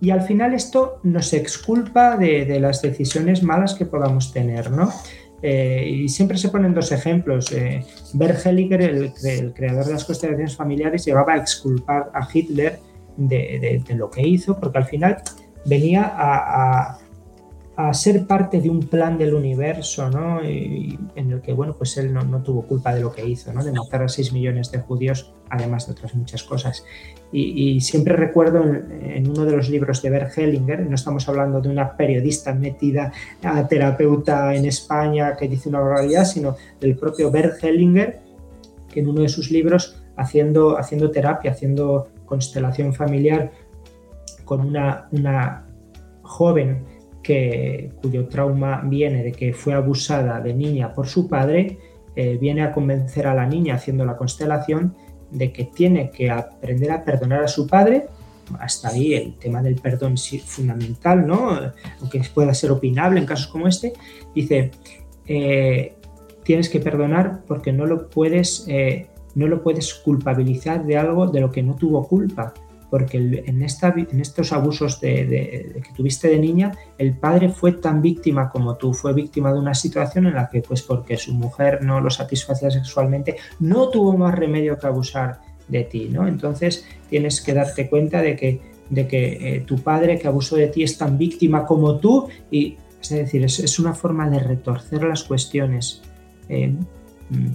y al final esto nos exculpa de, las decisiones malas que podamos tener, ¿no? Eh, y siempre se ponen dos ejemplos. Eh, Hellinger, el, creador de las constelaciones familiares, llevaba a exculpar a Hitler de, lo que hizo, porque al final venía a ser parte de un plan del universo, ¿no? en el que, bueno, pues él no, tuvo culpa de lo que hizo, ¿no? De matar a 6 millones de judíos, además de otras muchas cosas. Y, siempre recuerdo en, uno de los libros de Bert Hellinger, no estamos hablando de una periodista metida a terapeuta en España que dice una barbaridad, sino del propio Bert Hellinger, que en uno de sus libros, haciendo, haciendo terapia, haciendo constelación familiar con una, una joven que, cuyo trauma viene de que fue abusada de niña por su padre, eh, viene a convencer a la niña haciendo la constelación de que tiene que aprender a perdonar a su padre. Hasta ahí el tema del perdón es fundamental, ¿no? Aunque pueda ser opinable en casos como este. Dice, eh, tienes que perdonar porque no lo puedes, eh, no lo puedes culpabilizar de algo de lo que no tuvo culpa porque en, estos abusos que tuviste de niña, el padre fue tan víctima como tú, fue víctima de una situación en la que, pues porque su mujer no lo satisfacía sexualmente, no tuvo más remedio que abusar de ti, ¿no? Entonces tienes que darte cuenta de que, de que eh, tu padre que abusó de ti es tan víctima como tú y, es decir, es, una forma de retorcer las cuestiones. Eh, mm,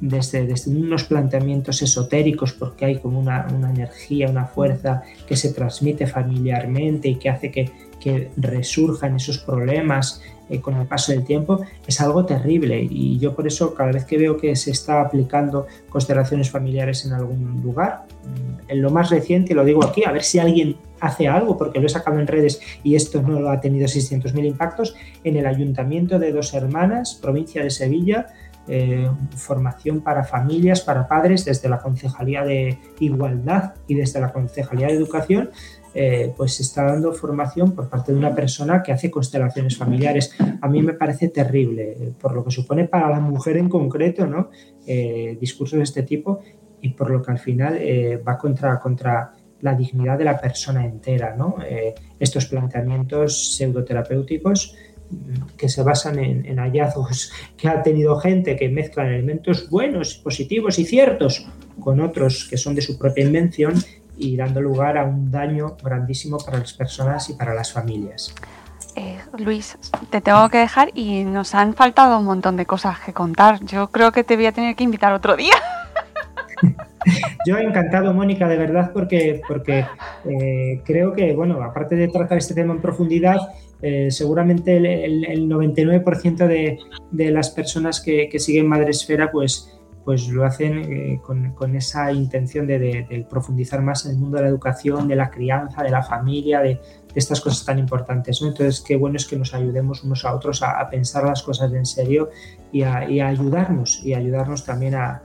desde, unos planteamientos esotéricos, porque hay como una, energía, una fuerza que se transmite familiarmente y que hace que, que resurjan esos problemas eh, con el paso del tiempo, es algo terrible. Y yo por eso cada vez que veo que se está aplicando constelaciones familiares en algún lugar, mm, en lo más reciente, lo digo aquí, a ver si alguien hace algo, porque lo he sacado en redes y esto no lo ha tenido 600.000 impactos, en el ayuntamiento de Dos Hermanas, provincia de Sevilla, eh, formación para familias, para padres, desde la Concejalía de Igualdad y desde la Concejalía de Educación, eh, pues se está dando formación por parte de una persona que hace constelaciones familiares. A mí me parece terrible, eh, por lo que supone para la mujer en concreto, ¿no? discursos de este tipo y por lo que al final va contra, contra la dignidad de la persona entera. ¿no? estos planteamientos pseudoterapéuticos que se basan en, hallazgos que ha tenido gente que mezclan elementos buenos, positivos y ciertos con otros que son de su propia invención y dando lugar a un daño grandísimo para las personas y para las familias. Eh, Luis, te tengo que dejar y nos han faltado un montón de cosas que contar. Yo creo que te voy a tener que invitar otro día. Yo he encantado, Mónica, de verdad, porque, porque eh, creo que, bueno, aparte de tratar este tema en profundidad, eh, seguramente el, 99% de, las personas que, siguen Madresfera pues, pues lo hacen eh, con, esa intención de, profundizar más en el mundo de la educación, de la crianza, de la familia, de, estas cosas tan importantes. Entonces, qué bueno es que nos ayudemos unos a otros a, pensar las cosas en serio y a, ayudarnos, y ayudarnos también a,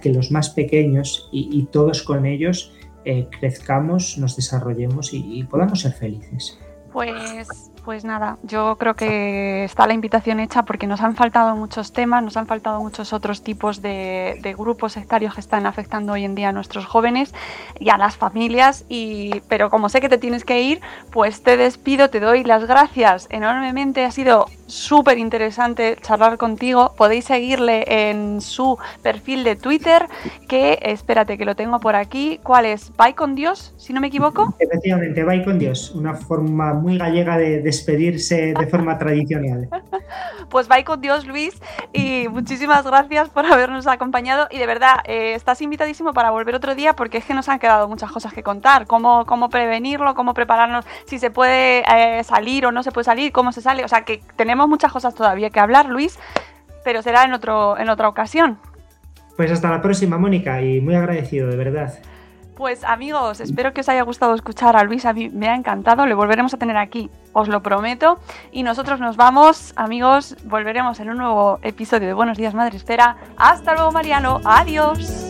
que los más pequeños y, todos con ellos eh, crezcamos, nos desarrollemos y podamos ser felices. Pues Pues nada, yo creo que está la invitación hecha porque nos han faltado muchos temas, nos han faltado muchos otros tipos de, grupos sectarios que están afectando hoy en día a nuestros jóvenes y a las familias. Y, pero como sé que te tienes que ir, pues te despido, te doy las gracias enormemente. Ha sido súper interesante charlar contigo. Podéis seguirle en su perfil de Twitter, que espérate que lo tengo por aquí. ¿Cuál es? ¿Bye con Dios? Si no me equivoco. Efectivamente, bye con Dios. Una forma muy gallega de despedirse de forma tradicional. Pues bye con Dios, Luis. Y muchísimas gracias por habernos acompañado. Y de verdad, eh, estás invitadísimo para volver otro día porque es que nos han quedado muchas cosas que contar. Cómo, cómo prevenirlo, cómo prepararnos, si se puede eh, salir o no se puede salir, cómo se sale. O sea, que tenemos muchas cosas todavía que hablar, Luis, pero será en, otro, en otra ocasión. Pues hasta la próxima, Mónica, y muy agradecido, de verdad. Pues amigos, espero que os haya gustado escuchar a Luis, a mí me ha encantado, le volveremos a tener aquí, os lo prometo. Y nosotros nos vamos, amigos, volveremos en un nuevo episodio de Buenos Días Madre Esfera. Hasta luego, Mariano, adiós.